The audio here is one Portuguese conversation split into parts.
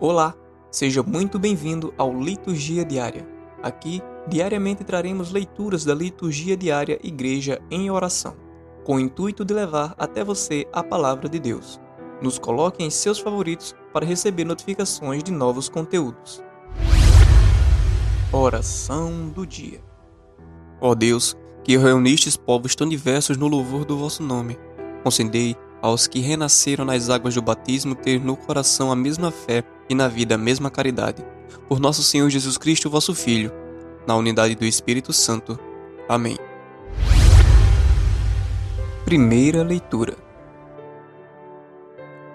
Olá, seja muito bem-vindo ao Liturgia Diária. Aqui, diariamente traremos leituras da Liturgia Diária Igreja em Oração, com o intuito de levar até você a palavra de Deus. Nos coloque em seus favoritos para receber notificações de novos conteúdos. Oração do Dia Ó Deus, que reunistes povos tão diversos no louvor do vosso nome, concedei aos que renasceram nas águas do batismo ter no coração a mesma fé e na vida a mesma caridade. Por nosso Senhor Jesus Cristo, vosso Filho, na unidade do Espírito Santo. Amém. Primeira leitura.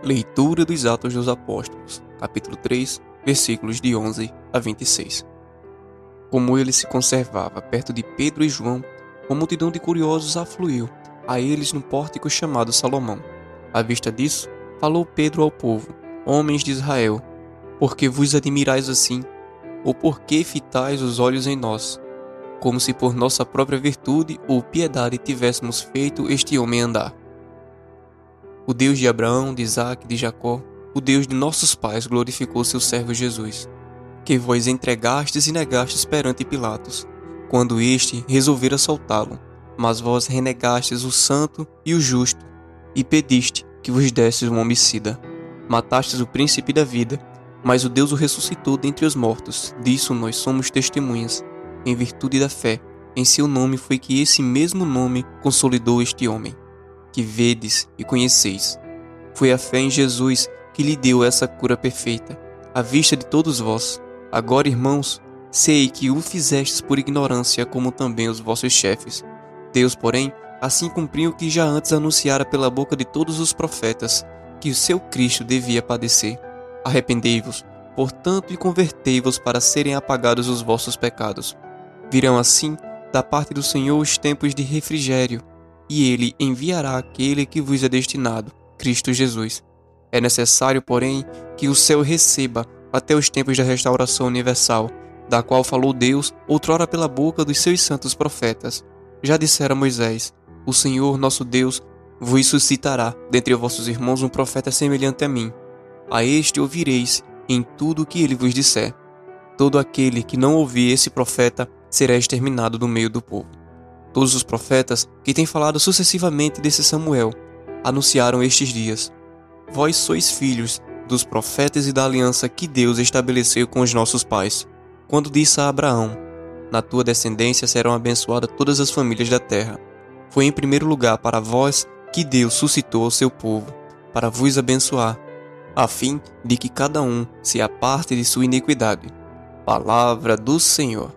Leitura dos Atos dos Apóstolos, capítulo 3, versículos de 11 a 26. Como ele se conservava perto de Pedro e João, uma multidão de curiosos afluiu a eles no pórtico chamado Salomão. À vista disso, falou Pedro ao povo: Homens de Israel, por que vos admirais assim? Ou por que fitais os olhos em nós? Como se por nossa própria virtude ou piedade tivéssemos feito este homem andar. O Deus de Abraão, de Isaac, de Jacó, o Deus de nossos pais glorificou seu servo Jesus, que vós entregastes e negastes perante Pilatos, quando este resolvera soltá-lo. Mas vós renegastes o santo e o justo, e pediste que vos desses um homicida. Matastes o príncipe da vida, mas o Deus o ressuscitou dentre os mortos. Disso nós somos testemunhas, em virtude da fé. Em seu nome foi que esse mesmo nome consolidou este homem, que vedes e conheceis. Foi a fé em Jesus que lhe deu essa cura perfeita, à vista de todos vós. Agora, irmãos, sei que o fizestes por ignorância, como também os vossos chefes. Deus, porém, assim cumpriu o que já antes anunciara pela boca de todos os profetas, que o seu Cristo devia padecer Arrependei-vos, portanto, e convertei-vos para serem apagados os vossos pecados. Virão assim da parte do Senhor os tempos de refrigério, e ele enviará aquele que vos é destinado, Cristo Jesus. É necessário, porém, que o céu receba até os tempos da restauração universal, da qual falou Deus outrora pela boca dos seus santos profetas. Já dissera Moisés: O Senhor nosso Deus vos suscitará dentre vossos irmãos um profeta semelhante a mim a este ouvireis em tudo o que ele vos disser. Todo aquele que não ouvir esse profeta será exterminado do meio do povo. Todos os profetas que têm falado sucessivamente desse Samuel anunciaram estes dias: Vós sois filhos dos profetas e da aliança que Deus estabeleceu com os nossos pais, quando disse a Abraão: Na tua descendência serão abençoadas todas as famílias da terra. Foi em primeiro lugar para vós que Deus suscitou o seu povo, para vos abençoar a fim de que cada um se aparte de sua iniquidade. Palavra do Senhor.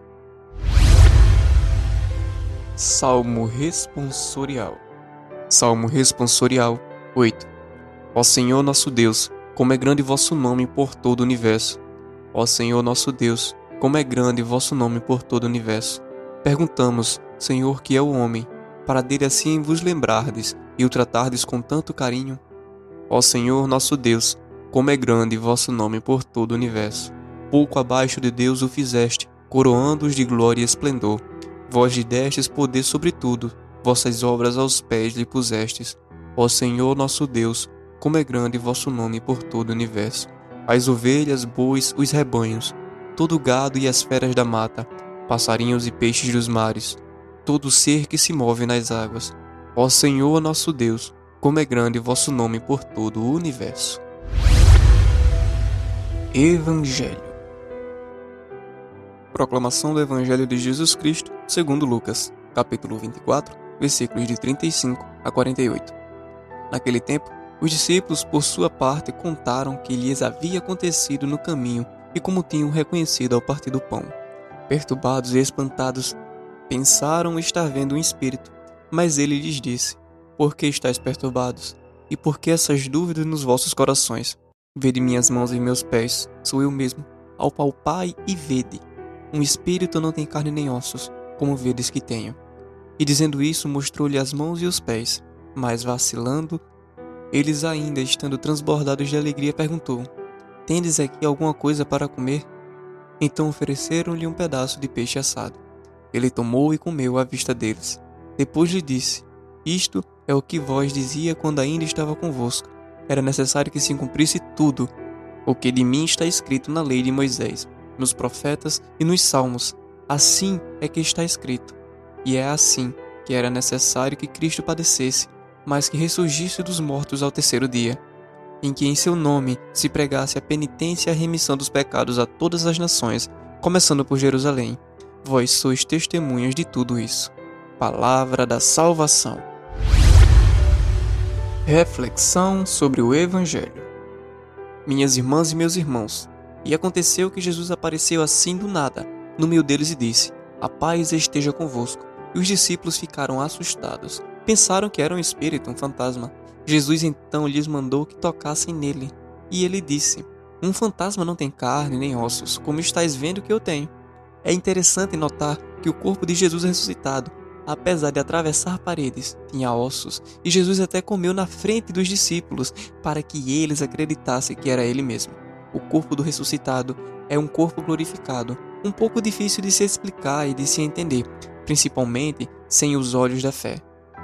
Salmo responsorial. Salmo responsorial 8. Ó Senhor nosso Deus, como é grande vosso nome por todo o universo. Ó Senhor nosso Deus, como é grande vosso nome por todo o universo. Perguntamos, Senhor, que é o homem, para dele assim vos lembrardes e o tratardes com tanto carinho? Ó Senhor nosso Deus, como é grande vosso nome por todo o universo. Pouco abaixo de Deus o fizeste, coroando-os de glória e esplendor. Vós lhe destes poder sobre tudo, vossas obras aos pés lhe pusestes. Ó Senhor nosso Deus, como é grande vosso nome por todo o universo. As ovelhas, bois, os rebanhos, todo o gado e as feras da mata, passarinhos e peixes dos mares, todo ser que se move nas águas. Ó Senhor nosso Deus, como é grande vosso nome por todo o universo. Evangelho. Proclamação do Evangelho de Jesus Cristo, segundo Lucas, capítulo 24, versículos de 35 a 48. Naquele tempo, os discípulos, por sua parte, contaram que lhes havia acontecido no caminho e como tinham reconhecido ao partir do pão. Perturbados e espantados, pensaram estar vendo um espírito, mas ele lhes disse: Por que estáis perturbados? E por que essas dúvidas nos vossos corações? Vede minhas mãos e meus pés, sou eu mesmo. Ao palpai e vede. Um espírito não tem carne nem ossos, como vedes que tenho. E dizendo isso, mostrou-lhe as mãos e os pés. Mas vacilando, eles ainda estando transbordados de alegria, perguntou: Tendes aqui alguma coisa para comer? Então ofereceram-lhe um pedaço de peixe assado. Ele tomou e comeu à vista deles. Depois lhe disse: Isto é o que vós dizia quando ainda estava convosco era necessário que se cumprisse tudo o que de mim está escrito na lei de Moisés, nos profetas e nos salmos. Assim é que está escrito. E é assim que era necessário que Cristo padecesse, mas que ressurgisse dos mortos ao terceiro dia, em que em seu nome se pregasse a penitência e a remissão dos pecados a todas as nações, começando por Jerusalém. Vós sois testemunhas de tudo isso. Palavra da salvação. Reflexão sobre o Evangelho. Minhas irmãs e meus irmãos, e aconteceu que Jesus apareceu assim do nada, no meio deles e disse: A paz esteja convosco. E os discípulos ficaram assustados. Pensaram que era um espírito, um fantasma. Jesus então lhes mandou que tocassem nele. E ele disse: Um fantasma não tem carne nem ossos, como estáis vendo que eu tenho. É interessante notar que o corpo de Jesus ressuscitado apesar de atravessar paredes, tinha ossos, e Jesus até comeu na frente dos discípulos para que eles acreditassem que era ele mesmo. O corpo do ressuscitado é um corpo glorificado, um pouco difícil de se explicar e de se entender, principalmente sem os olhos da fé.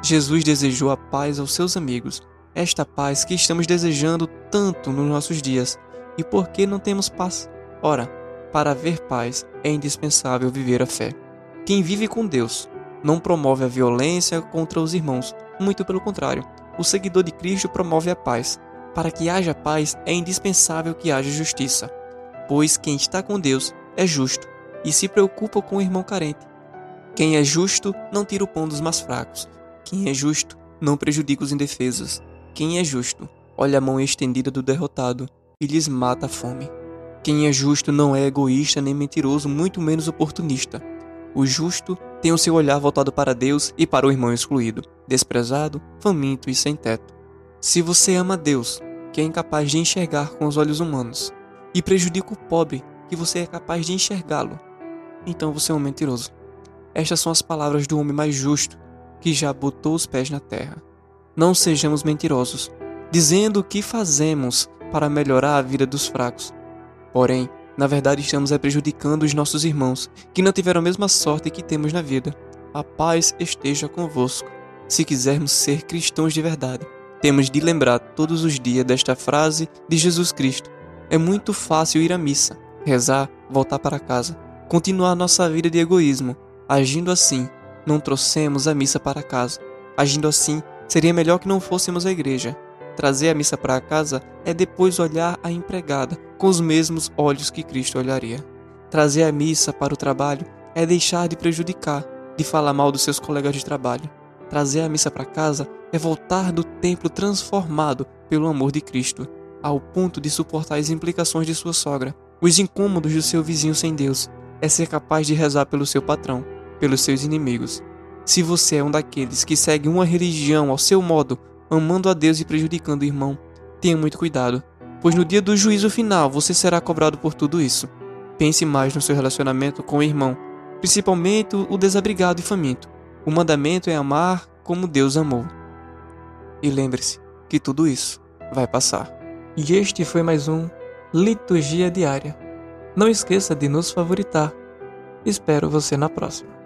Jesus desejou a paz aos seus amigos, esta paz que estamos desejando tanto nos nossos dias. E por que não temos paz? Ora, para haver paz é indispensável viver a fé. Quem vive com Deus não promove a violência contra os irmãos, muito pelo contrário. O seguidor de Cristo promove a paz. Para que haja paz, é indispensável que haja justiça, pois quem está com Deus é justo e se preocupa com o irmão carente. Quem é justo não tira o pão dos mais fracos. Quem é justo não prejudica os indefesos. Quem é justo olha a mão estendida do derrotado e lhes mata a fome. Quem é justo não é egoísta nem mentiroso, muito menos oportunista. O justo tem o seu olhar voltado para Deus e para o irmão excluído, desprezado, faminto e sem teto. Se você ama Deus, que é incapaz de enxergar com os olhos humanos, e prejudica o pobre, que você é capaz de enxergá-lo, então você é um mentiroso. Estas são as palavras do homem mais justo, que já botou os pés na terra. Não sejamos mentirosos, dizendo o que fazemos para melhorar a vida dos fracos. Porém, na verdade, estamos prejudicando os nossos irmãos, que não tiveram a mesma sorte que temos na vida. A paz esteja convosco. Se quisermos ser cristãos de verdade, temos de lembrar todos os dias desta frase de Jesus Cristo. É muito fácil ir à missa, rezar, voltar para casa, continuar nossa vida de egoísmo. Agindo assim, não trouxemos a missa para casa. Agindo assim, seria melhor que não fôssemos à igreja. Trazer a missa para casa é depois olhar a empregada com os mesmos olhos que Cristo olharia. Trazer a missa para o trabalho é deixar de prejudicar, de falar mal dos seus colegas de trabalho. Trazer a missa para casa é voltar do templo transformado pelo amor de Cristo, ao ponto de suportar as implicações de sua sogra, os incômodos do seu vizinho sem Deus, é ser capaz de rezar pelo seu patrão, pelos seus inimigos. Se você é um daqueles que segue uma religião ao seu modo, amando a Deus e prejudicando o irmão. Tenha muito cuidado, pois no dia do juízo final você será cobrado por tudo isso. Pense mais no seu relacionamento com o irmão, principalmente o desabrigado e faminto. O mandamento é amar como Deus amou. E lembre-se que tudo isso vai passar. E este foi mais um Liturgia Diária. Não esqueça de nos favoritar. Espero você na próxima.